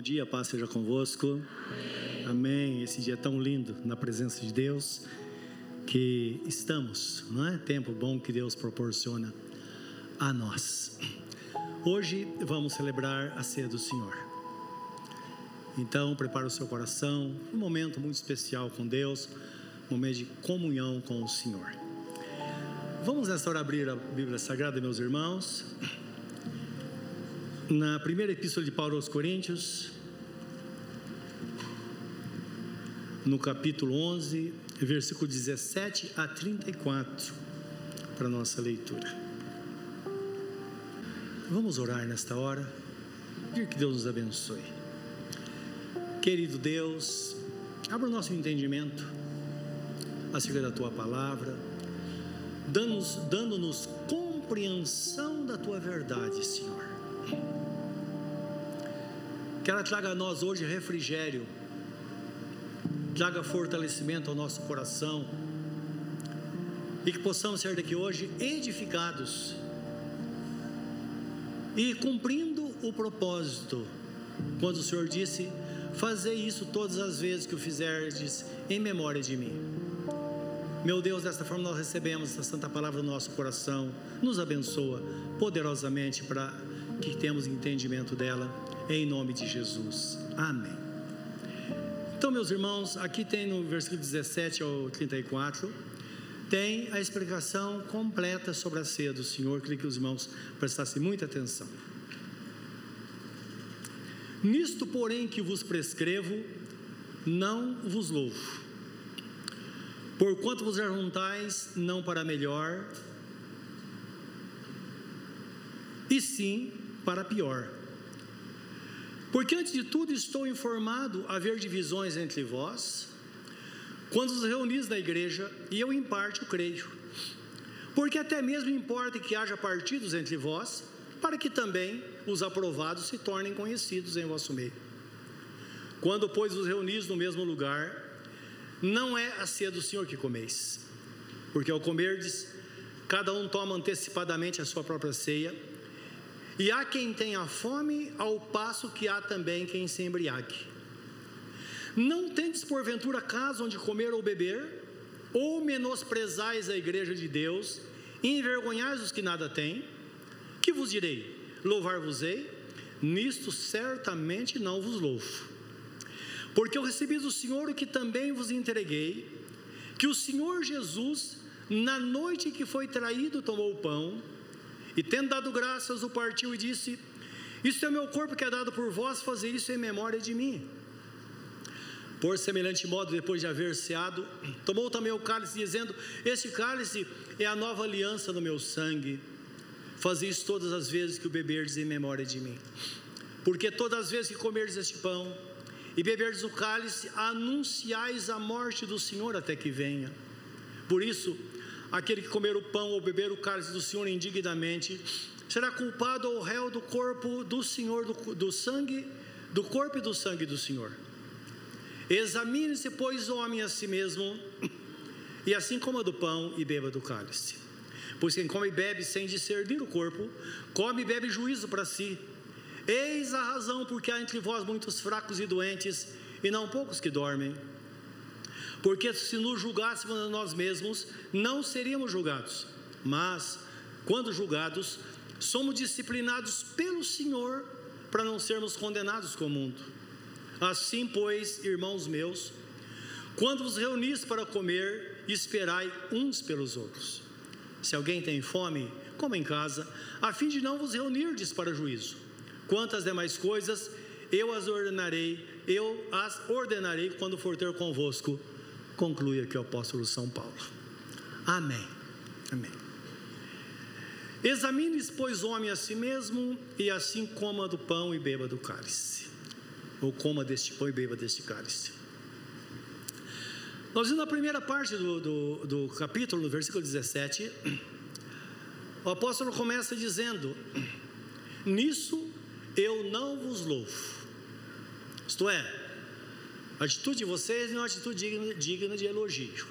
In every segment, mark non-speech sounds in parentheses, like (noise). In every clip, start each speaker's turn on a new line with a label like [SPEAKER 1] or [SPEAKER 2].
[SPEAKER 1] bom dia, paz seja convosco. Amém. Amém. Esse dia tão lindo na presença de Deus que estamos, não é? Tempo bom que Deus proporciona a nós. Hoje vamos celebrar a ceia do Senhor. Então, prepare o seu coração, um momento muito especial com Deus, um momento de comunhão com o Senhor. Vamos nesta hora abrir a Bíblia Sagrada, meus irmãos na primeira epístola de Paulo aos Coríntios, no capítulo 11, versículo 17 a 34, para nossa leitura. Vamos orar nesta hora, pedir que Deus nos abençoe. Querido Deus, abra o nosso entendimento acerca da tua palavra, dando-nos dando compreensão da tua verdade, Senhor que ela traga a nós hoje refrigério, traga fortalecimento ao nosso coração e que possamos ser daqui hoje edificados e cumprindo o propósito, quando o Senhor disse: Fazer isso todas as vezes que o fizerdes em memória de mim. Meu Deus, desta forma nós recebemos essa santa palavra no nosso coração, nos abençoa poderosamente para que temos entendimento dela em nome de Jesus. Amém. Então, meus irmãos, aqui tem no versículo 17 ao 34, tem a explicação completa sobre a ceia do Senhor. Queria que os irmãos prestassem muita atenção. Nisto, porém, que vos prescrevo, não vos louvo. Porquanto vos ajuntais não para melhor, e sim para pior porque antes de tudo estou informado haver divisões entre vós, quando os reunis na igreja, e eu em parte o creio. Porque até mesmo importa que haja partidos entre vós, para que também os aprovados se tornem conhecidos em vosso meio. Quando, pois, os reunis no mesmo lugar, não é a ceia do Senhor que comeis, porque ao comerdes, cada um toma antecipadamente a sua própria ceia, e há quem tenha fome, ao passo que há também quem se embriague. Não tendes porventura casa onde comer ou beber, ou menosprezais a igreja de Deus, e envergonhais os que nada têm? Que vos direi? Louvar-vos-ei? Nisto certamente não vos louvo. Porque eu recebi do Senhor o que também vos entreguei, que o Senhor Jesus, na noite que foi traído, tomou o pão, e tendo dado graças, o partiu e disse: Isto é meu corpo que é dado por vós, fazer isso em memória de mim. Por semelhante modo, depois de haver ceado, tomou também o cálice, dizendo: Este cálice é a nova aliança no meu sangue. Fazei isso todas as vezes que o beberdes em memória de mim. Porque todas as vezes que comerdes este pão e beberdes o cálice, anunciais a morte do Senhor até que venha. Por isso, Aquele que comer o pão ou beber o cálice do Senhor indignamente será culpado ou réu do corpo do Senhor, do, do sangue, do corpo e do sangue do Senhor. Examine-se, pois, o homem a si mesmo, e assim coma do pão e beba do cálice. Pois quem come e bebe sem discernir o corpo, come e bebe juízo para si. Eis a razão porque há entre vós muitos fracos e doentes, e não poucos que dormem. Porque se nos julgássemos a nós mesmos, não seríamos julgados. Mas, quando julgados, somos disciplinados pelo Senhor para não sermos condenados com o mundo. Assim, pois, irmãos meus, quando vos reunis para comer, esperai uns pelos outros. Se alguém tem fome, coma em casa, a fim de não vos reunirdes para juízo. Quantas demais coisas eu as ordenarei, eu as ordenarei quando for ter convosco conclui aqui o apóstolo São Paulo. Amém. Amém. Examine, pois, homem a si mesmo, e assim coma do pão e beba do cálice. Ou coma deste pão e beba deste cálice. Nós vimos na primeira parte do, do, do capítulo, no versículo 17, o apóstolo começa dizendo: Nisso eu não vos louvo. Isto é, a atitude de vocês é uma atitude digna, digna de elogio.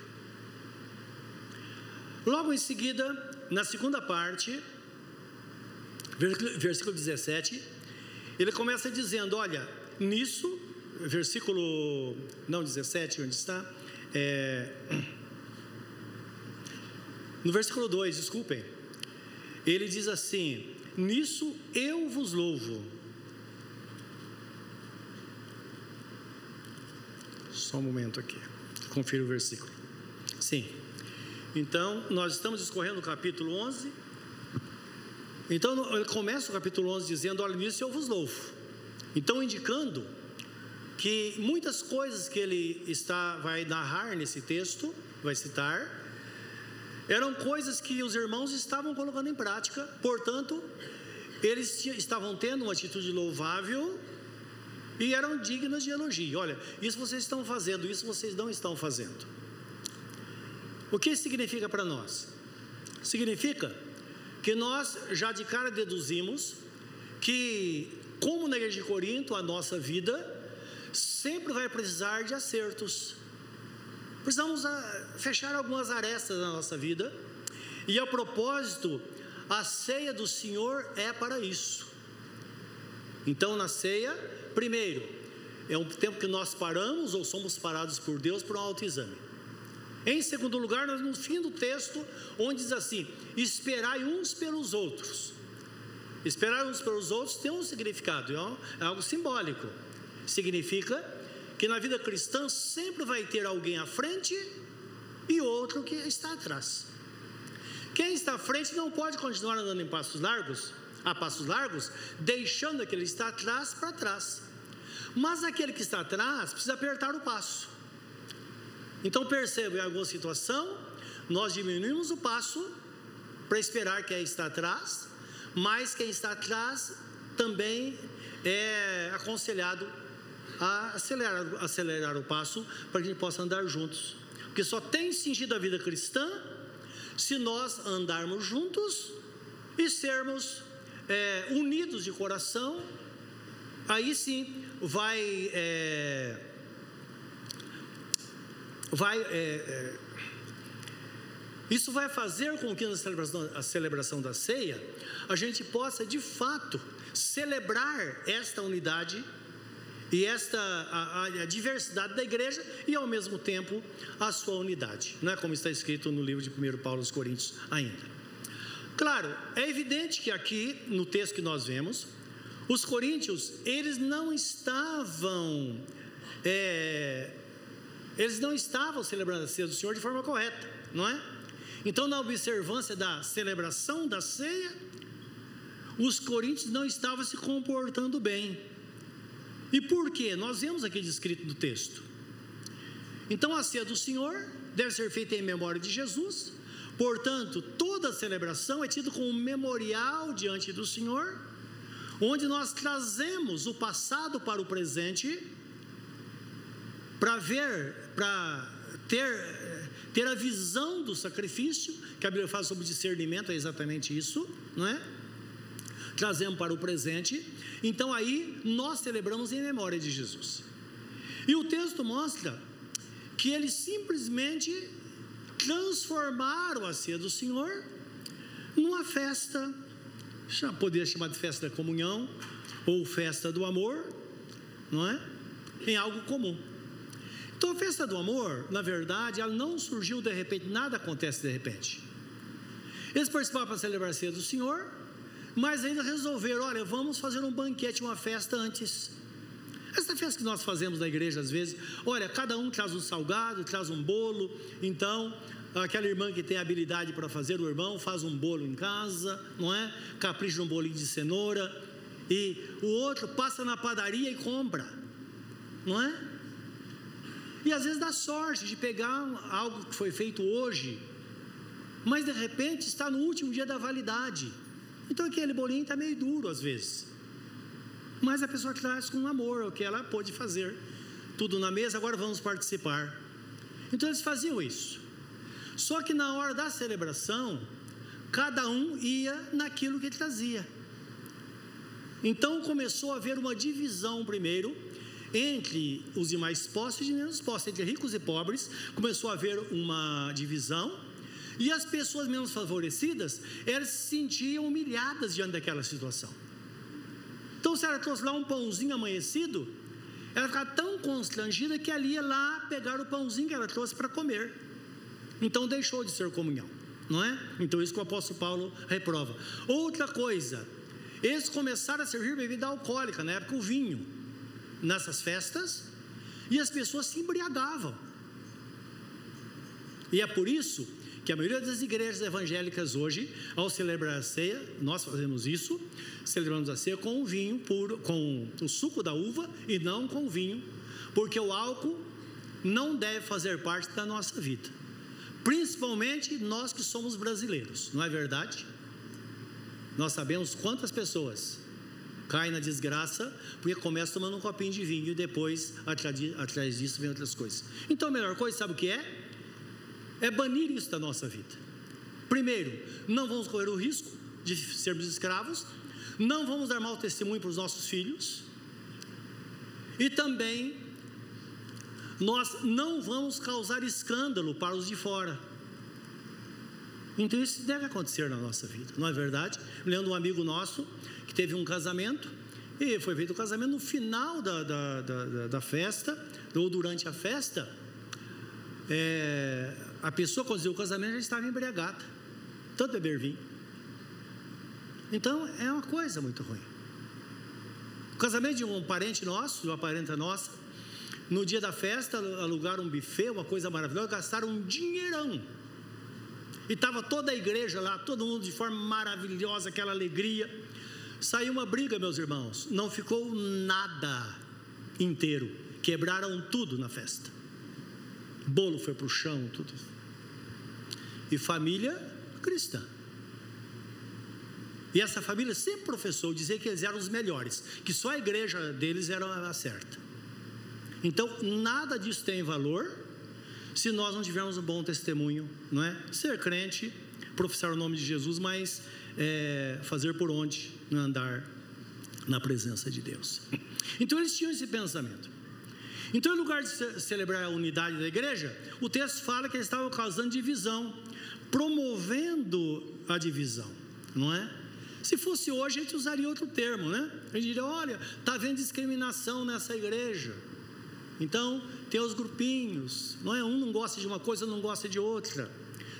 [SPEAKER 1] Logo em seguida, na segunda parte, versículo 17, ele começa dizendo: Olha, nisso, versículo, não 17, onde está? É, no versículo 2, desculpem, ele diz assim: Nisso eu vos louvo. Só um momento aqui, confira o versículo. Sim. Então, nós estamos escorrendo o capítulo 11. Então, ele começa o capítulo 11 dizendo: Olha, nisso eu vos louvo. Então, indicando que muitas coisas que ele está vai narrar nesse texto, vai citar, eram coisas que os irmãos estavam colocando em prática, portanto, eles estavam tendo uma atitude louvável e eram dignas de elogio. Olha, isso vocês estão fazendo, isso vocês não estão fazendo. O que isso significa para nós? Significa que nós já de cara deduzimos que, como na igreja de Corinto, a nossa vida sempre vai precisar de acertos, Precisamos ah, fechar algumas arestas na nossa vida. E a propósito, a ceia do Senhor é para isso. Então, na ceia, primeiro, é um tempo que nós paramos ou somos parados por Deus para um autoexame. Em segundo lugar, nós no fim do texto, onde diz assim: esperai uns pelos outros. Esperar uns pelos outros tem um significado, é, é algo simbólico. Significa que na vida cristã sempre vai ter alguém à frente e outro que está atrás. Quem está à frente não pode continuar andando em passos largos, a passos largos, deixando aquele que está atrás para trás. Mas aquele que está atrás precisa apertar o passo. Então perceba, em alguma situação, nós diminuímos o passo para esperar quem está atrás, mas quem está atrás também é aconselhado a acelerar, acelerar o passo para que a gente possa andar juntos. Porque só tem sentido a vida cristã se nós andarmos juntos e sermos é, unidos de coração. Aí sim vai. É, vai é, é isso vai fazer com que na celebração, a celebração da ceia a gente possa de fato celebrar esta unidade e esta a, a, diversidade da igreja e ao mesmo tempo a sua unidade, não é como está escrito no livro de 1 Paulo aos Coríntios ainda. Claro, é evidente que aqui no texto que nós vemos, os coríntios eles não estavam é, eles não estavam celebrando a ceia do Senhor de forma correta, não é? Então, na observância da celebração da ceia, os coríntios não estavam se comportando bem. E por quê? Nós vemos aqui descrito no texto. Então a ceia do Senhor deve ser feita em memória de Jesus. Portanto, toda celebração é tida como um memorial diante do Senhor, onde nós trazemos o passado para o presente para ver, para ter, ter a visão do sacrifício, que a Bíblia fala sobre discernimento, é exatamente isso, não é? Trazemos para o presente então aí nós celebramos em memória de Jesus. E o texto mostra que eles simplesmente transformaram a ceia do Senhor numa festa, já poderia chamar de festa da comunhão ou festa do amor, não é? Em algo comum. Então a festa do amor, na verdade, ela não surgiu de repente, nada acontece de repente. Eles participaram para celebrar a ceia do Senhor, mas ainda resolveram: olha, vamos fazer um banquete, uma festa antes. Essa festa que nós fazemos na igreja às vezes, olha, cada um traz um salgado, traz um bolo, então aquela irmã que tem habilidade para fazer, o irmão faz um bolo em casa, não é? Capricha num bolinho de cenoura, e o outro passa na padaria e compra, não é? E às vezes dá sorte de pegar algo que foi feito hoje, mas de repente está no último dia da validade. Então aquele bolinho está meio duro às vezes. Mas a pessoa traz com amor o que ela pôde fazer. Tudo na mesa, agora vamos participar. Então eles faziam isso. Só que na hora da celebração, cada um ia naquilo que ele trazia. Então começou a haver uma divisão primeiro entre os demais postos e menos postos, entre ricos e pobres, começou a haver uma divisão e as pessoas menos favorecidas, elas se sentiam humilhadas diante daquela situação. Então, se ela trouxe lá um pãozinho amanhecido, ela ficava tão constrangida que ela ia lá pegar o pãozinho que ela trouxe para comer. Então deixou de ser comunhão, não é? Então isso que o apóstolo Paulo reprova. Outra coisa, eles começaram a servir bebida alcoólica, na época o vinho, nessas festas, e as pessoas se embriagavam. E é por isso que a maioria das igrejas evangélicas hoje, ao celebrar a ceia, nós fazemos isso, celebramos a ceia com o vinho puro, com o suco da uva e não com o vinho, porque o álcool não deve fazer parte da nossa vida. Principalmente nós que somos brasileiros, não é verdade? Nós sabemos quantas pessoas caem na desgraça porque começam tomando um copinho de vinho e depois atrás disso vem outras coisas. Então a melhor coisa, sabe o que é? É banir isso da nossa vida. Primeiro, não vamos correr o risco de sermos escravos, não vamos dar mau testemunho para os nossos filhos, e também nós não vamos causar escândalo para os de fora. Então isso deve acontecer na nossa vida, não é verdade? Me lembro de um amigo nosso que teve um casamento e foi feito o casamento no final da, da, da, da festa, ou durante a festa, é, a pessoa quando o casamento já estava embriagada, tanto beber vinho. Então é uma coisa muito ruim. O casamento de um parente nosso, de uma parenta nossa, no dia da festa alugaram um buffet, uma coisa maravilhosa, gastaram um dinheirão e estava toda a igreja lá, todo mundo de forma maravilhosa, aquela alegria. Saiu uma briga, meus irmãos, não ficou nada inteiro, quebraram tudo na festa. Bolo foi para o chão, tudo. E família cristã. E essa família sempre professou dizer que eles eram os melhores, que só a igreja deles era a certa. Então, nada disso tem valor se nós não tivermos um bom testemunho, não é? Ser crente, professar o nome de Jesus, mas é, fazer por onde andar na presença de Deus. Então eles tinham esse pensamento. Então, em lugar de celebrar a unidade da igreja, o texto fala que eles estavam causando divisão, promovendo a divisão, não é? Se fosse hoje, a gente usaria outro termo, né? A gente diria: olha, está havendo discriminação nessa igreja. Então, tem os grupinhos, não é? Um não gosta de uma coisa, não gosta de outra.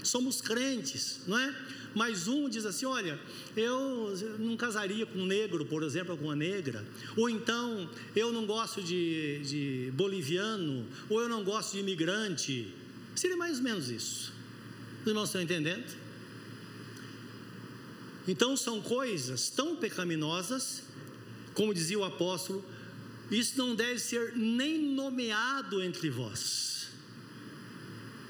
[SPEAKER 1] Somos crentes, não é? Mas um diz assim: olha, eu não casaria com um negro, por exemplo, com uma negra. Ou então, eu não gosto de, de boliviano, ou eu não gosto de imigrante. Seria mais ou menos isso. Os irmãos estão entendendo? Então, são coisas tão pecaminosas, como dizia o apóstolo, isso não deve ser nem nomeado entre vós.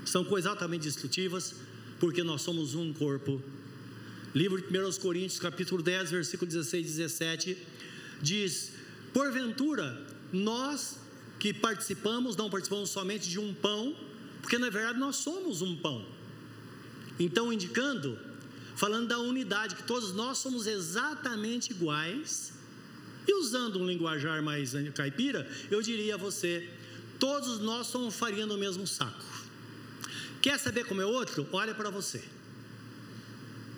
[SPEAKER 1] São coisas altamente destrutivas, porque nós somos um corpo. Livro de 1 Coríntios, capítulo 10, versículo 16 e 17, diz: Porventura, nós que participamos, não participamos somente de um pão, porque na verdade nós somos um pão. Então, indicando, falando da unidade, que todos nós somos exatamente iguais, e usando um linguajar mais caipira, eu diria a você: todos nós somos farinha no mesmo saco. Quer saber como é outro? Olha para você.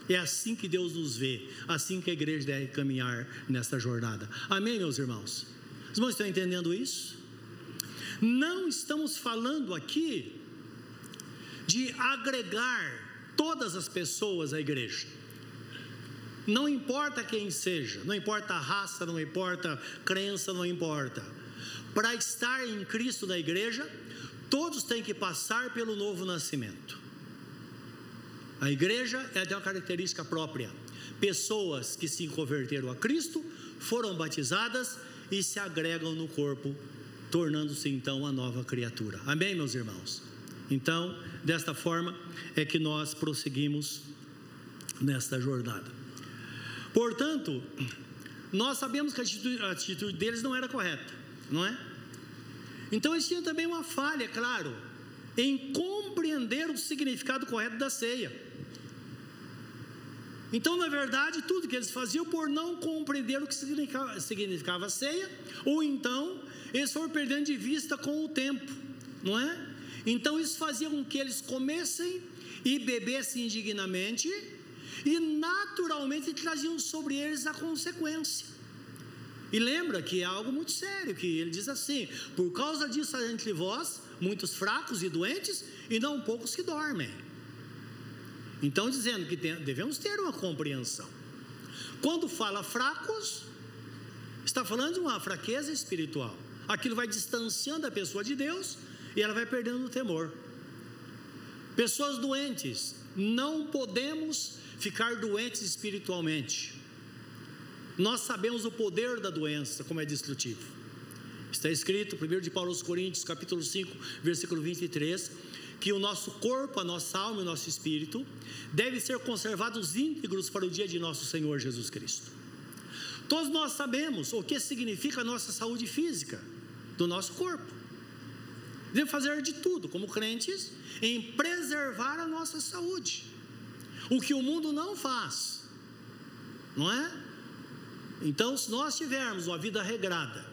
[SPEAKER 1] É assim que Deus nos vê, assim que a igreja deve caminhar nesta jornada. Amém, meus irmãos? Os irmãos estão entendendo isso? Não estamos falando aqui de agregar todas as pessoas à igreja. Não importa quem seja, não importa a raça, não importa crença, não importa. Para estar em Cristo na igreja, todos têm que passar pelo novo nascimento. A igreja é tem uma característica própria. Pessoas que se converteram a Cristo foram batizadas e se agregam no corpo, tornando-se então uma nova criatura. Amém, meus irmãos? Então, desta forma é que nós prosseguimos nesta jornada. Portanto, nós sabemos que a atitude, a atitude deles não era correta, não é? Então eles tinham também uma falha, claro, em compreender o significado correto da ceia. Então, na verdade, tudo que eles faziam por não compreender o que significava, significava a ceia, ou então eles foram perdendo de vista com o tempo, não é? Então, isso fazia com que eles comessem e bebessem indignamente, e naturalmente traziam sobre eles a consequência. E lembra que é algo muito sério, que ele diz assim: por causa disso há entre vós muitos fracos e doentes, e não poucos que dormem. Então, dizendo que devemos ter uma compreensão. Quando fala fracos, está falando de uma fraqueza espiritual. Aquilo vai distanciando a pessoa de Deus e ela vai perdendo o temor. Pessoas doentes, não podemos ficar doentes espiritualmente. Nós sabemos o poder da doença, como é destrutivo. Está escrito, 1 de Paulo aos Coríntios, capítulo 5, versículo 23, que o nosso corpo, a nossa alma e o nosso espírito devem ser conservados íntegros para o dia de nosso Senhor Jesus Cristo. Todos nós sabemos o que significa a nossa saúde física do nosso corpo. Devemos fazer de tudo, como crentes, em preservar a nossa saúde. O que o mundo não faz, não é? Então, se nós tivermos uma vida regrada,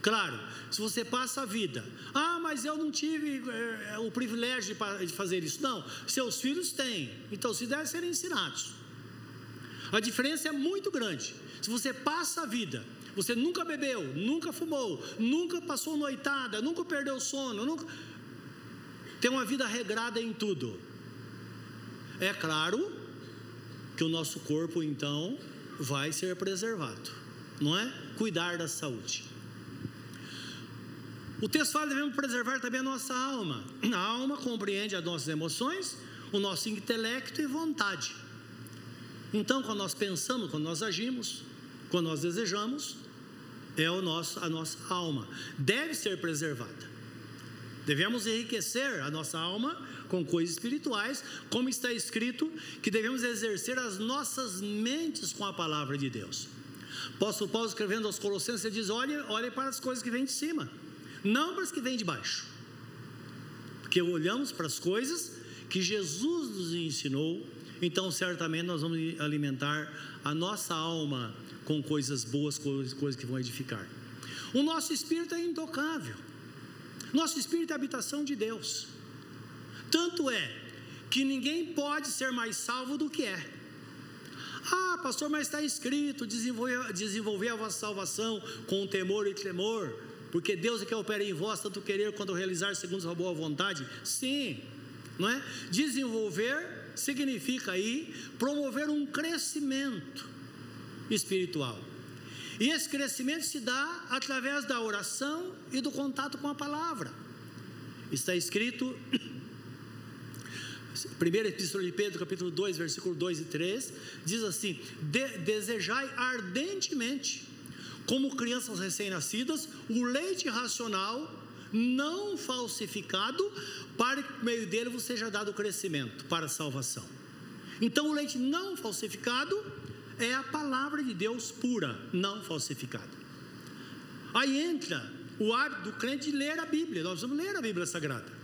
[SPEAKER 1] claro, se você passa a vida, ah, mas eu não tive é, o privilégio de, fazer isso. Não, seus filhos têm, então se devem ser ensinados. A diferença é muito grande. Se você passa a vida, você nunca bebeu, nunca fumou, nunca passou noitada, nunca perdeu sono, nunca tem uma vida regrada em tudo. É claro que o nosso corpo então vai ser preservado, não é? Cuidar da saúde. O texto fala devemos preservar também a nossa alma. A alma compreende as nossas emoções, o nosso intelecto e vontade. Então, quando nós pensamos, quando nós agimos, quando nós desejamos, é o nosso, a nossa alma. Deve ser preservada. Devemos enriquecer a nossa alma com coisas espirituais, como está escrito que devemos exercer as nossas mentes com a palavra de Deus. Apóstolo Paulo escrevendo aos Colossenses, ele diz: olhe, olhe para as coisas que vêm de cima, não para as que vêm de baixo. Porque olhamos para as coisas que Jesus nos ensinou, então certamente nós vamos alimentar a nossa alma com coisas boas, coisas, coisas que vão edificar. O nosso espírito é intocável. Nosso espírito é a habitação de Deus. Tanto é que ninguém pode ser mais salvo do que é. Ah, pastor, mas está escrito: desenvolver, desenvolver a vossa salvação com temor e tremor, porque Deus é que opera em vós, tanto querer quanto realizar segundo sua boa vontade. Sim, não é? Desenvolver significa aí promover um crescimento espiritual. E esse crescimento se dá através da oração e do contato com a palavra. Está escrito Primeira Epístola de Pedro, capítulo 2, versículo 2 e 3, diz assim: de, Desejai ardentemente, como crianças recém-nascidas, o leite racional, não falsificado, para que por meio dele vos seja dado crescimento para a salvação. Então, o leite não falsificado é a palavra de Deus pura, não falsificada. Aí entra o hábito do crente de ler a Bíblia, nós vamos ler a Bíblia Sagrada.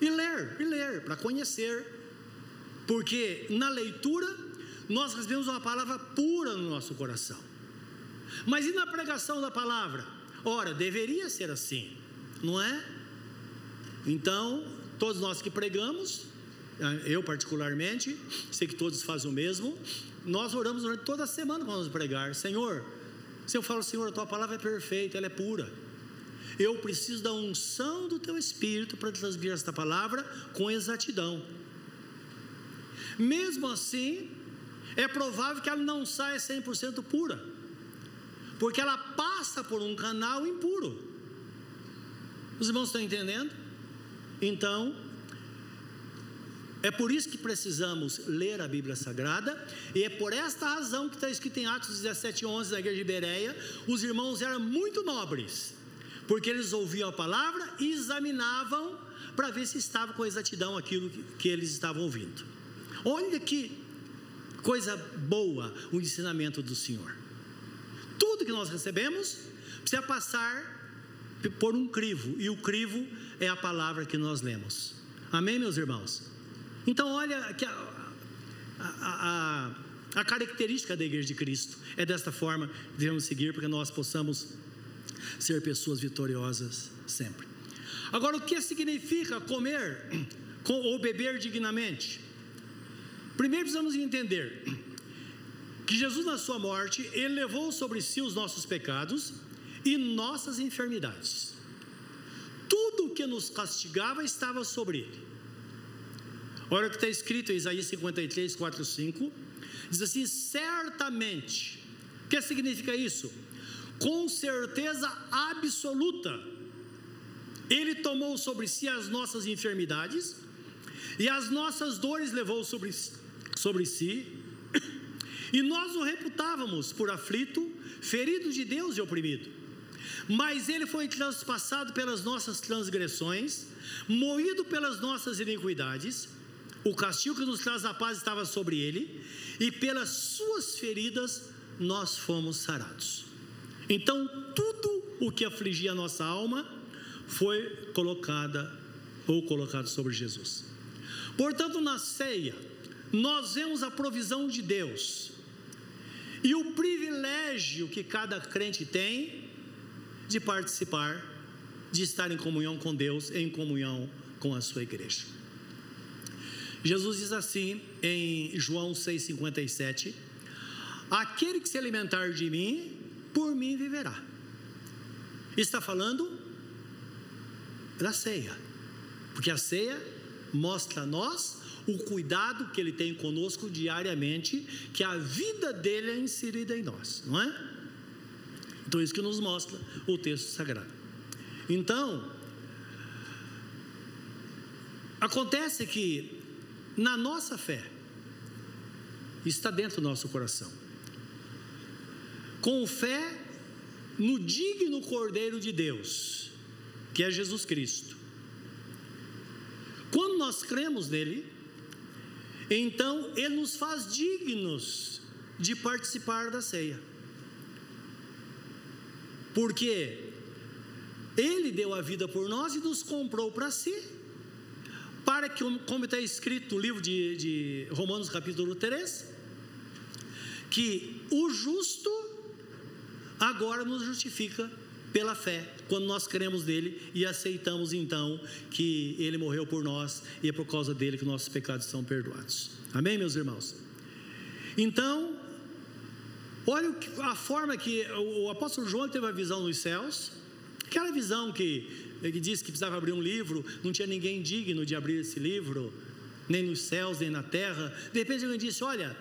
[SPEAKER 1] E ler, e ler, para conhecer. Porque na leitura nós recebemos uma palavra pura no nosso coração. Mas e na pregação da palavra? Ora, deveria ser assim, não é? Então, todos nós que pregamos, eh, eu particularmente, sei que todos fazem o mesmo, nós oramos durante toda a semana quando vamos pregar, Senhor, se eu falo, Senhor, a tua palavra é perfeita, ela é pura. Eu preciso da unção do teu espírito para transmitir esta palavra com exatidão. Mesmo assim, é provável que ela não saia 100% pura, porque ela passa por um canal impuro. Os irmãos estão entendendo? Então, é por isso que precisamos ler a Bíblia Sagrada, e é por esta razão que está escrito em Atos 17, 11, na igreja de Bereia, os irmãos eram muito nobres, porque eles ouviam a palavra e examinavam para ver se estava com exatidão aquilo que, eles estavam ouvindo. Olha que coisa boa o ensinamento do Senhor. Tudo que nós recebemos precisa passar por um crivo, e o crivo é a palavra que nós lemos. Amém, meus irmãos? Então, olha que a, a, a, a característica da igreja de Cristo é desta forma que devemos seguir para que nós possamos ser pessoas vitoriosas sempre. Agora, o que significa comer ou beber dignamente? Primeiro precisamos entender que Jesus, na sua morte, ele levou sobre si os nossos pecados e nossas enfermidades. Tudo o que nos castigava estava sobre ele. Olha o que está escrito em Isaías 53, 4, 5. Diz assim: certamente. O que significa isso? Com certeza absoluta. Ele tomou sobre si as nossas enfermidades e as nossas dores levou sobre, sobre si e nós o reputávamos por aflito, ferido de Deus e oprimido. Mas ele foi transpassado pelas nossas transgressões, moído pelas nossas iniquidades. O castigo que nos traz a paz estava sobre ele, e pelas suas feridas nós fomos sarados. Então, tudo o que afligia a nossa alma foi colocada ou colocado sobre Jesus. Portanto, na ceia, nós vemos a provisão de Deus e o privilégio que cada crente tem de participar, de estar em comunhão com Deus, em comunhão com a sua igreja. Jesus diz assim em João 6,57: Aquele que se alimentar de mim, por mim viverá. Está falando da ceia, porque a ceia mostra a nós o cuidado que ele tem conosco diariamente, que a vida dele é inserida em nós, não é? Então, isso que nos mostra o texto sagrado. Então, acontece que na nossa fé, está dentro do nosso coração, com fé no digno Cordeiro de Deus, que é Jesus Cristo. Quando nós cremos nele, então ele nos faz dignos de participar da ceia. Porque ele deu a vida por nós e nos comprou para si. Para que, como está escrito no livro de, de Romanos, capítulo 3, que o justo agora nos justifica pela fé, quando nós cremos nele e aceitamos então que ele morreu por nós e é por causa dele que nossos pecados são perdoados. Amém, meus irmãos? Então, olha a forma que o apóstolo João teve a visão nos céus, aquela visão que ele disse que precisava abrir um livro, não tinha ninguém digno de abrir esse livro, nem nos céus, nem na terra. De repente ele disse: Olha,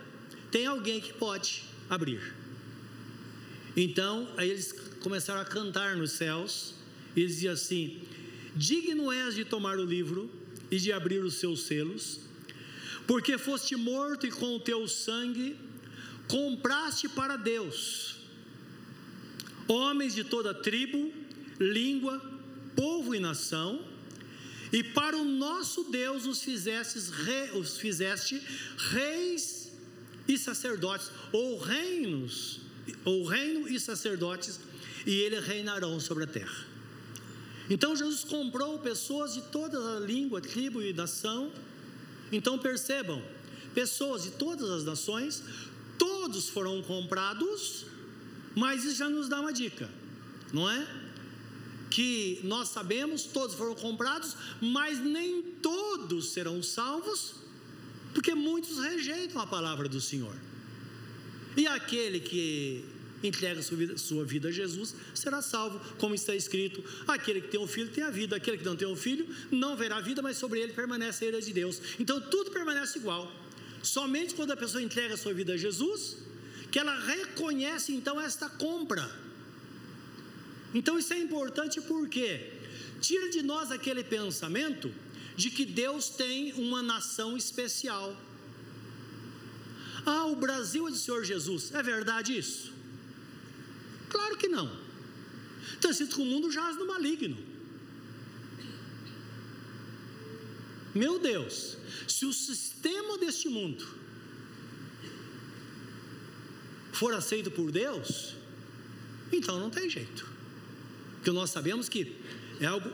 [SPEAKER 1] tem alguém que pode abrir. Então, aí eles começaram a cantar nos céus, e eles diziam assim: Digno és de tomar o livro e de abrir os seus selos, porque foste morto e com o teu sangue compraste para Deus homens de toda tribo, língua, povo e nação, e para o nosso Deus os fizeste, os fizeste reis e sacerdotes, ou reinos, ou reino e sacerdotes e eles reinarão sobre a terra. Então Jesus comprou pessoas de toda a língua, tribo e nação. Então percebam, pessoas de todas as nações, todos foram comprados, mas isso já nos dá uma dica, não é? Que nós sabemos, todos foram comprados, mas nem todos serão salvos, porque muitos rejeitam a palavra do Senhor. E aquele que entrega sua vida, sua vida a Jesus, será salvo, como está escrito: aquele que tem um filho tem a vida, aquele que não tem um filho não verá a vida, mas sobre ele permanece a ira de Deus. Então tudo permanece igual. Somente quando a pessoa entrega a sua vida a Jesus, que ela reconhece então esta compra. Então isso é importante porque tira de nós aquele pensamento de que Deus tem uma nação especial. Ah, o Brasil é do Senhor Jesus. É verdade isso? Claro que não. Então, sinto que o mundo jaz no maligno. Meu Deus, se o sistema deste mundo for aceito por Deus, então não tem jeito. Porque nós sabemos que é algo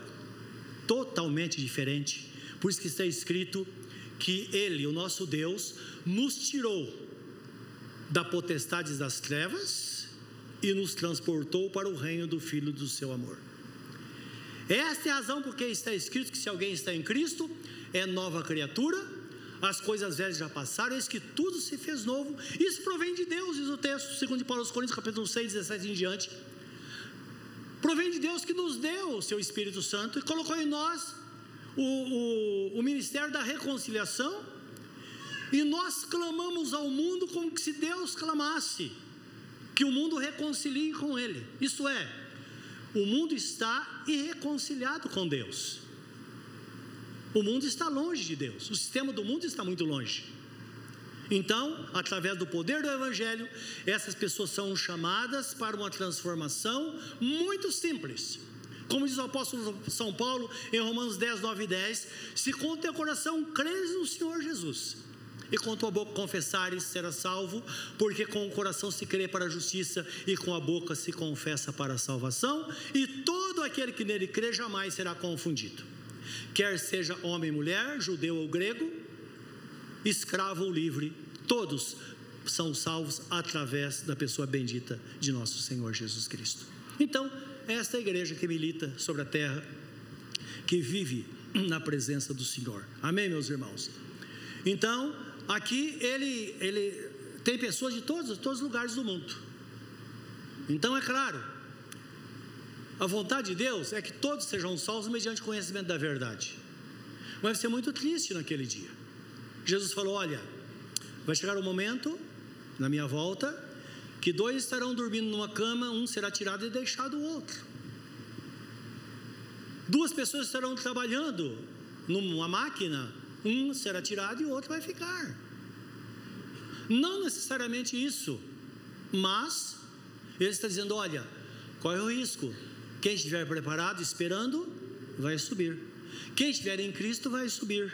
[SPEAKER 1] totalmente diferente. Por isso que está escrito que Ele, o nosso Deus, nos tirou da potestade das trevas e nos transportou para o reino do Filho do seu amor. Esta é a razão porque está escrito que se alguém está em Cristo, é nova criatura, as coisas velhas já passaram, eis que tudo se fez novo. Isso provém de Deus, diz o texto, segundo Paulo aos Coríntios, capítulo 6, 17 em diante. Provém de Deus que nos deu o seu Espírito Santo e colocou em nós o, o, o ministério da reconciliação. E nós clamamos ao mundo como se Deus clamasse, que o mundo reconcilie com Ele. Isto é, o mundo está irreconciliado com Deus. O mundo está longe de Deus, o sistema do mundo está muito longe. Então, através do poder do Evangelho, essas pessoas são chamadas para uma transformação muito simples. Como diz o apóstolo São Paulo em Romanos 10, 9 e 10: Se com o teu coração creres no Senhor Jesus, e com a tua boca confessares, será salvo, porque com o coração se crê para a justiça, e com a boca se confessa para a salvação, e todo aquele que nele crê jamais será confundido quer seja homem, mulher, judeu ou grego, escravo ou livre, todos são salvos através da pessoa bendita de nosso Senhor Jesus Cristo. Então, esta é igreja que milita sobre a terra, que vive na presença do Senhor. Amém, meus irmãos? Então, aqui ele, ele tem pessoas de todos, todos os lugares do mundo. Então, é claro, a vontade de Deus é que todos sejam salvos mediante conhecimento da verdade. Vai ser muito triste naquele dia. Jesus falou: Olha, vai chegar o um momento, na minha volta, que dois estarão dormindo numa cama, um será tirado e deixado o outro. Duas pessoas estarão trabalhando numa máquina, um será tirado e o outro vai ficar. Não necessariamente isso, mas ele está dizendo: olha, qual é o risco? Quem estiver preparado, esperando, vai subir. Quem estiver em Cristo vai subir.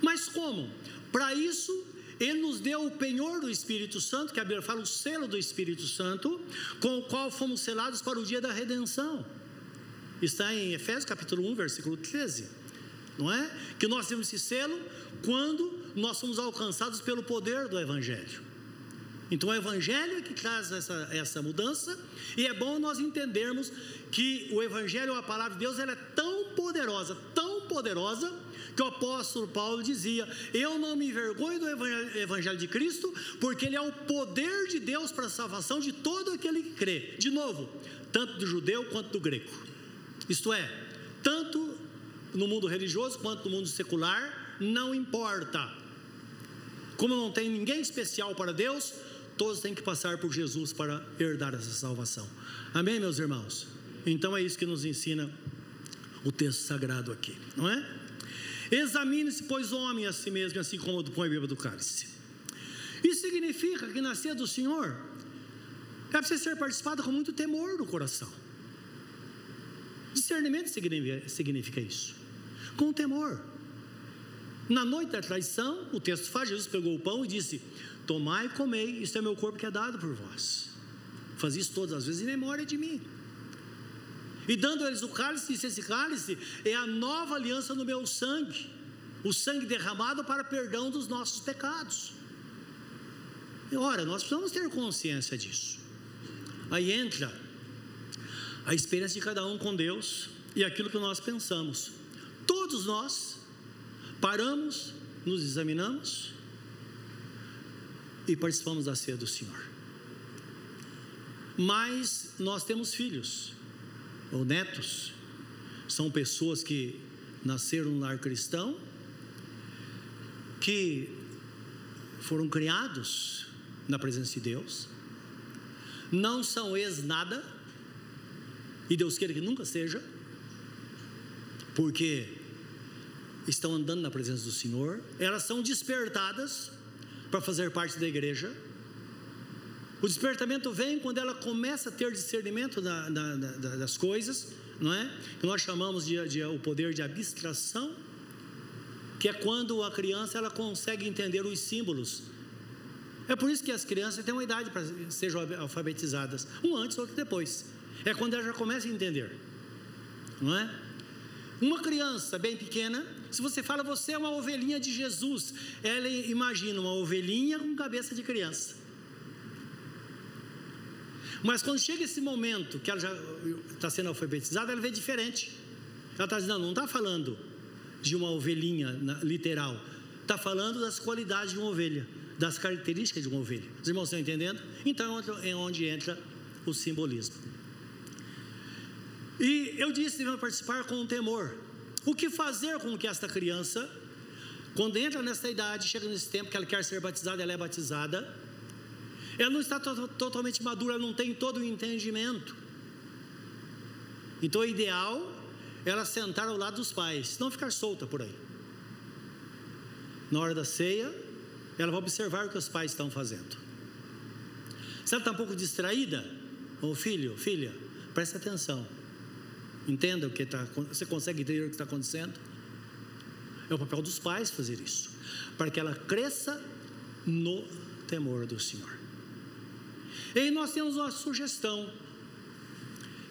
[SPEAKER 1] Mas como? Para isso, Ele nos deu o penhor do Espírito Santo, que a Bíblia fala o selo do Espírito Santo, com o qual fomos selados para o dia da redenção. Está em Efésios capítulo 1, versículo 13. Não é? Que nós temos esse selo quando nós somos alcançados pelo poder do Evangelho. Então o Evangelho é que traz essa, essa mudança, e é bom nós entendermos que o Evangelho, a palavra de Deus, ela é tão poderosa, tão poderosa, que o apóstolo Paulo dizia: Eu não me envergonho do Evangelho de Cristo, porque ele é o poder de Deus para a salvação de todo aquele que crê. De novo, tanto do judeu quanto do grego. Isto é, tanto no mundo religioso quanto no mundo secular, não importa. Como não tem ninguém especial para Deus, Todos têm que passar por Jesus para herdar essa salvação. Amém, meus irmãos? Então é isso que nos ensina o texto sagrado aqui, não é? Examine-se, pois, homem a si mesmo, assim como põe a Bíblia do cálice. Isso significa que nascer do Senhor é preciso ser participado com muito temor no coração. Discernimento significa, significa isso, com temor. Na noite da traição, o texto faz: Jesus pegou o pão e disse: Tomai e comei, isto é meu corpo que é dado por vós. Faz isso todas as vezes em memória de mim. E dando eles o cálice, disse: Esse cálice é a nova aliança no meu sangue, o sangue derramado para perdão dos nossos pecados. E ora, nós precisamos ter consciência disso. Aí entra a experiência de cada um com Deus e aquilo que nós pensamos. Todos nós paramos, nos examinamos e participamos da ceia do Senhor. Mas nós temos filhos ou netos, são pessoas que nasceram no lar cristão, que foram criados na presença de Deus, não são ex-nada, e Deus queira que nunca seja, porque estão andando na presença do Senhor, elas são despertadas para fazer parte da igreja. O despertamento vem quando ela começa a ter discernimento da, da, da, das coisas, não é? Que nós chamamos de, de, o poder de abstração, que é quando a criança ela consegue entender os símbolos. É por isso que as crianças têm uma idade para sejam alfabetizadas, um antes, outro depois. É quando ela já começa a entender, não é? Uma criança bem pequena, se você fala, você é uma ovelhinha de Jesus, ela imagina uma ovelhinha com cabeça de criança. Mas quando chega esse momento que ela já está sendo alfabetizada, ela vê diferente. Ela está dizendo, não, está falando de uma ovelhinha literal, está falando das qualidades de uma ovelha, das características de uma ovelha. Os irmãos estão entendendo? Então é onde entra o simbolismo. E eu disse devemos participar com temor. O que fazer com que esta criança, quando entra nessa idade, chega nesse tempo que ela quer ser batizada, ela é batizada, ela não está to totalmente madura, ela não tem todo o entendimento. Então, o ideal é ela sentar ao lado dos pais, não ficar solta por aí. Na hora da ceia, ela vai observar o que os pais estão fazendo. Se ela está um pouco distraída, ô filho, filha, preste atenção. Entenda o que está Você consegue entender o que está acontecendo? É o papel dos pais fazer isso, para que ela cresça no temor do Senhor. E aí nós temos uma sugestão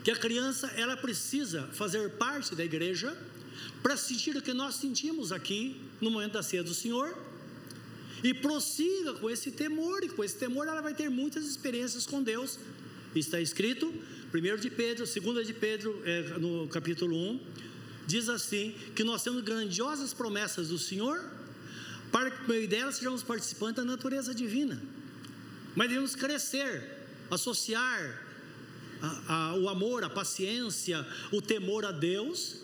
[SPEAKER 1] que a criança ela precisa fazer parte da igreja para sentir o que nós sentimos aqui no momento da ceia do Senhor e prossiga com esse temor e com esse temor ela vai ter muitas experiências com Deus. Está escrito, 1 de Pedro, 2 de Pedro, é, no capítulo 1, diz assim: que nós temos grandiosas promessas do Senhor, para que por meio delas sejamos participantes da natureza divina. Mas devemos crescer, associar a, a, o amor, a paciência, o temor a Deus,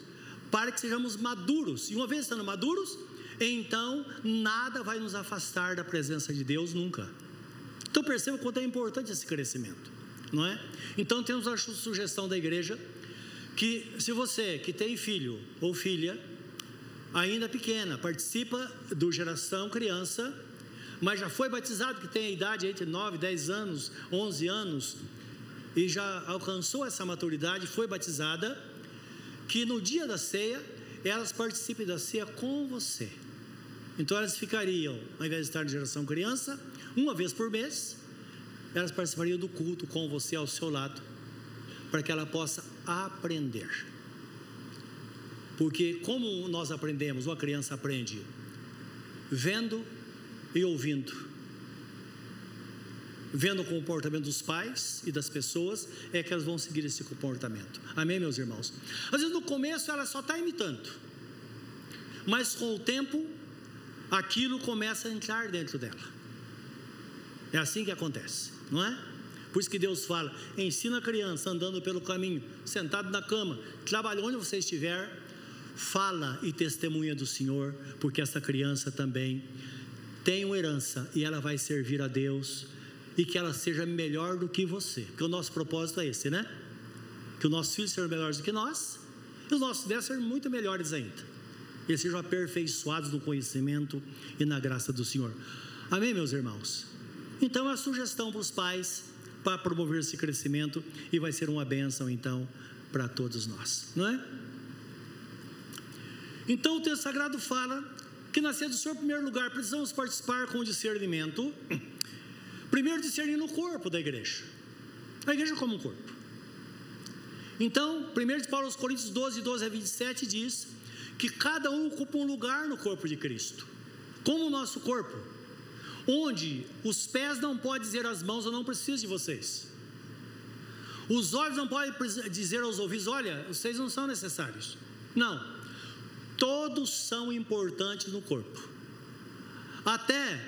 [SPEAKER 1] para que sejamos maduros. E uma vez estando maduros, então nada vai nos afastar da presença de Deus nunca. Então perceba quanto é importante esse crescimento, não é? Então temos a sugestão da igreja que se você que tem filho ou filha ainda pequena, participa do geração criança, mas já foi batizado, que tem a idade entre 9, 10 anos, 11 anos, e já alcançou essa maturidade, foi batizada, que no dia da ceia, elas participem da ceia com você. Então elas ficariam, ao invés de estar de geração criança, uma vez por mês, elas participariam do culto com você ao seu lado, para que ela possa aprender. Porque como nós aprendemos, uma criança aprende vendo e ouvindo. Vendo o comportamento dos pais e das pessoas, é que elas vão seguir esse comportamento. Amém, meus irmãos? Às vezes no começo ela só está imitando, mas com o tempo, aquilo começa a entrar dentro dela. É assim que acontece, não é? Por isso que Deus fala: ensina a criança andando pelo caminho, sentado na cama, trabalhe onde você estiver, fala e testemunha do Senhor, porque essa criança também uma herança e ela vai servir a Deus e que ela seja melhor do que você. Porque o nosso propósito é esse, né? Que os nossos filhos sejam melhores do que nós e os nossos netos sejam muito melhores ainda. Eles sejam aperfeiçoados no conhecimento e na graça do Senhor. Amém, meus irmãos? Então, a sugestão para os pais para promover esse crescimento e vai ser uma bênção, então, para todos nós, não é? Então, o texto sagrado fala que nascer do Senhor, em primeiro lugar, precisamos participar com discernimento. (clears throat) Primeiro, discernir no corpo da igreja. A igreja como um corpo. Então, 1 de Paulo aos Coríntios 12, 12 a 27 diz que cada um ocupa um lugar no corpo de Cristo. Como o nosso corpo. Onde os pés não podem dizer às mãos, eu não preciso de vocês. Os olhos não podem dizer aos ouvidos, olha, vocês não são necessários. Não todos são importantes no corpo. Até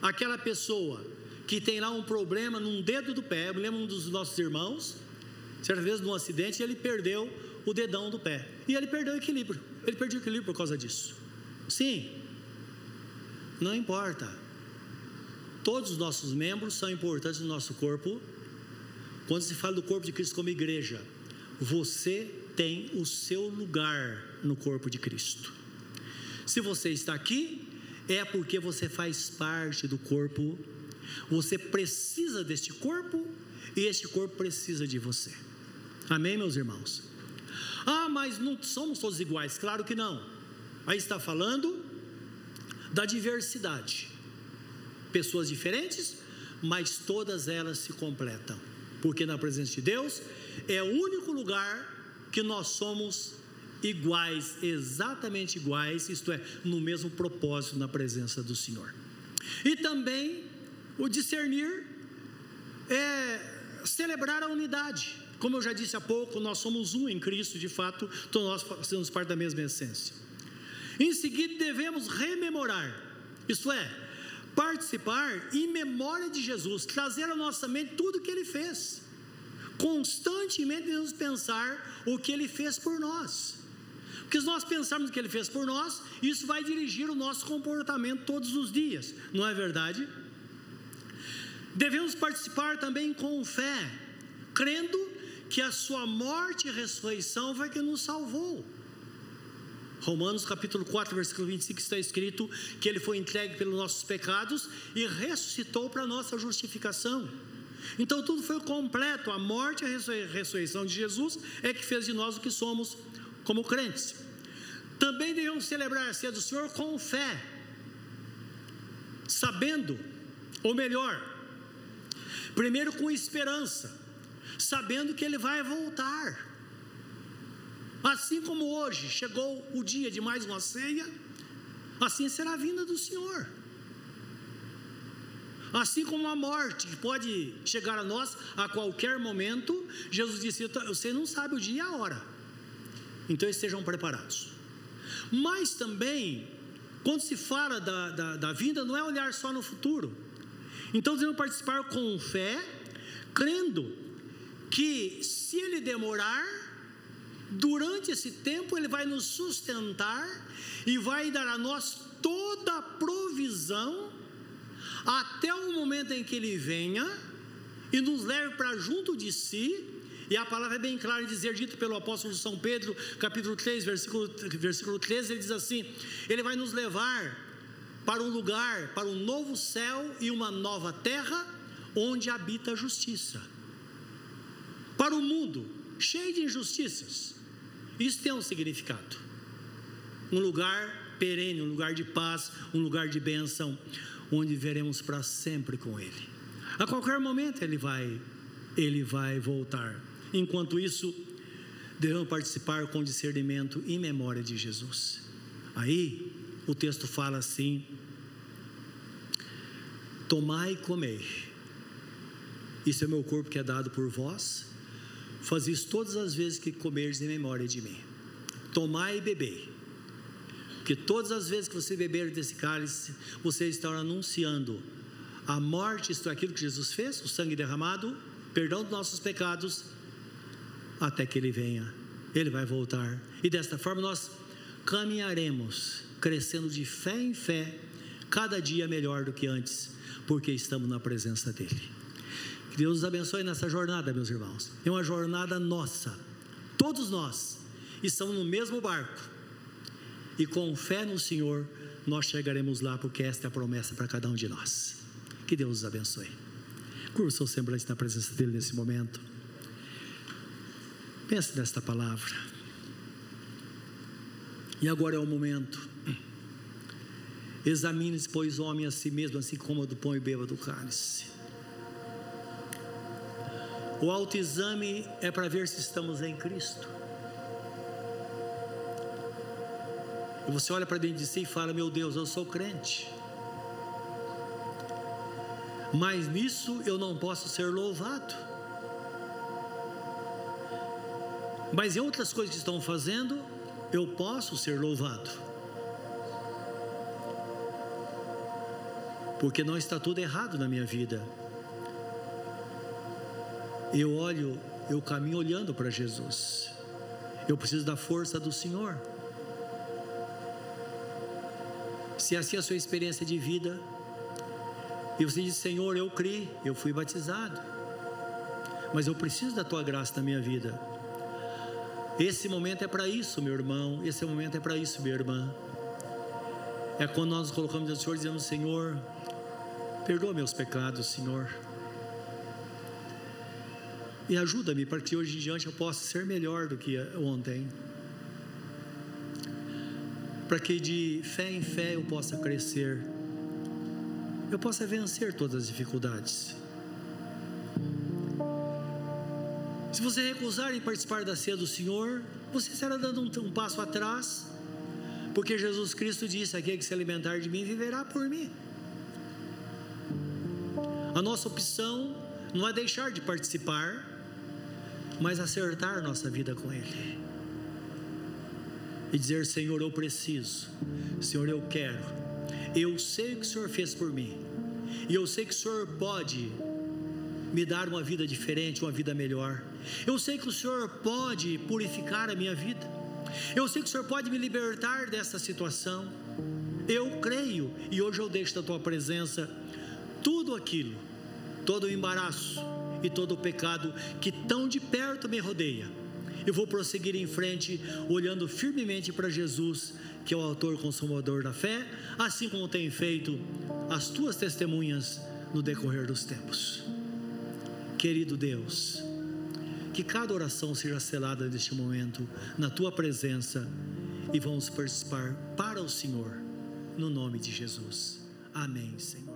[SPEAKER 1] aquela pessoa que tem lá um problema num dedo do pé, eu lembro um dos nossos irmãos, certa vez num acidente, ele perdeu o dedão do pé. E ele perdeu o equilíbrio. Ele perdeu o equilíbrio por causa disso. Sim, não importa. Todos os nossos membros são importantes no nosso corpo. Quando se fala do corpo de Cristo como igreja, você tem o seu lugar no corpo de Cristo. Se você está aqui, é porque você faz parte do corpo, você precisa deste corpo e este corpo precisa de você. Amém, meus irmãos? Ah, mas não somos todos iguais, claro que não. Aí está falando da diversidade. Pessoas diferentes, mas todas elas se completam. Porque na presença de Deus é o único lugar que nós somos iguais, exatamente iguais, isto é, no mesmo propósito na presença do Senhor. E também o discernir é celebrar a unidade. Como eu já disse há pouco, nós somos um em Cristo, de fato, então nós fazemos parte da mesma essência. Em seguida, devemos rememorar isto é, participar em memória de Jesus, trazer à nossa mente tudo que ele fez. Constantemente devemos pensar o que ele fez por nós. Porque se nós pensarmos o que ele fez por nós, isso vai dirigir o nosso comportamento todos os dias, não é verdade? Devemos participar também com fé, crendo que a sua morte e ressurreição foi que nos salvou. Romanos capítulo 4, versículo 25 está escrito que ele foi entregue pelos nossos pecados e ressuscitou para nossa justificação. Então tudo foi completo, a morte e a ressurreição de Jesus é que fez de nós o que somos como crentes. Também devemos celebrar a ceia do Senhor com fé, sabendo, ou melhor, primeiro com esperança, sabendo que Ele vai voltar. Assim como hoje chegou o dia de mais uma ceia, assim será a vinda do Senhor. Assim como a morte que pode chegar a nós a qualquer momento, Jesus disse: Você não sabe o dia e a hora, então estejam preparados. Mas também, quando se fala da, da, da vinda, não é olhar só no futuro. Então devemos participar com fé, crendo que se ele demorar, durante esse tempo ele vai nos sustentar e vai dar a nós toda a provisão até o momento em que ele venha e nos leve para junto de si. E a palavra é bem clara em dizer, dito pelo apóstolo São Pedro, capítulo 3, versículo, versículo 13, ele diz assim: Ele vai nos levar para um lugar, para um novo céu e uma nova terra, onde habita a justiça. Para o mundo cheio de injustiças, isso tem um significado. Um lugar perene, um lugar de paz, um lugar de bênção, onde veremos para sempre com Ele. A qualquer momento Ele vai, Ele vai voltar. Enquanto isso, devemos participar com discernimento em memória de Jesus. Aí, o texto fala assim: Tomai e comei. Isso é meu corpo que é dado por vós. Faz isso todas as vezes que comerdes em memória de mim. Tomai e bebei. Porque todas as vezes que você beber desse cálice, você está anunciando a morte, isto é aquilo que Jesus fez, o sangue derramado, perdão dos nossos pecados, até que Ele venha. Ele vai voltar. E desta forma nós caminharemos, crescendo de fé em fé, cada dia melhor do que antes, porque estamos na presença dEle. Que Deus nos abençoe nessa jornada, meus irmãos. É uma jornada nossa. Todos nós estamos no mesmo barco. E com fé no Senhor, nós chegaremos lá, porque esta é a promessa para cada um de nós. Que Deus nos abençoe. Curva seu semblante na presença dEle nesse momento. Pense nesta palavra. E agora é o momento. Examine-se, pois, homem a si mesmo, assim como do pão e beba do cálice. O autoexame é para ver se estamos em Cristo. E você olha para dentro de si e fala: Meu Deus, eu sou crente. Mas nisso eu não posso ser louvado. Mas em outras coisas que estão fazendo, eu posso ser louvado. Porque não está tudo errado na minha vida eu olho, eu caminho olhando para Jesus. Eu preciso da força do Senhor. Se assim é a sua experiência de vida, e você diz: Senhor, eu criei, eu fui batizado, mas eu preciso da tua graça na minha vida. Esse momento é para isso, meu irmão. Esse momento é para isso, minha irmã. É quando nós colocamos do Senhor, dizendo: Senhor, perdoa meus pecados, Senhor. E ajuda-me para que hoje em diante eu possa ser melhor do que ontem. Para que de fé em fé eu possa crescer. Eu possa vencer todas as dificuldades. Se você recusar em participar da ceia do Senhor, você estará dando um, um passo atrás, porque Jesus Cristo disse: Aquele que se alimentar de mim viverá por mim. A nossa opção não é deixar de participar, mas acertar nossa vida com Ele. E dizer: Senhor, eu preciso, Senhor, eu quero, eu sei o que o Senhor fez por mim, e eu sei que o Senhor pode me dar uma vida diferente, uma vida melhor. Eu sei que o Senhor pode purificar a minha vida. Eu sei que o Senhor pode me libertar dessa situação. Eu creio e hoje eu deixo da tua presença tudo aquilo, todo o embaraço e todo o pecado que tão de perto me rodeia. Eu vou prosseguir em frente, olhando firmemente para Jesus, que é o autor consumador da fé, assim como tem feito as tuas testemunhas no decorrer dos tempos. Querido Deus, que cada oração seja selada neste momento na tua presença e vamos participar para o Senhor, no nome de Jesus. Amém, Senhor.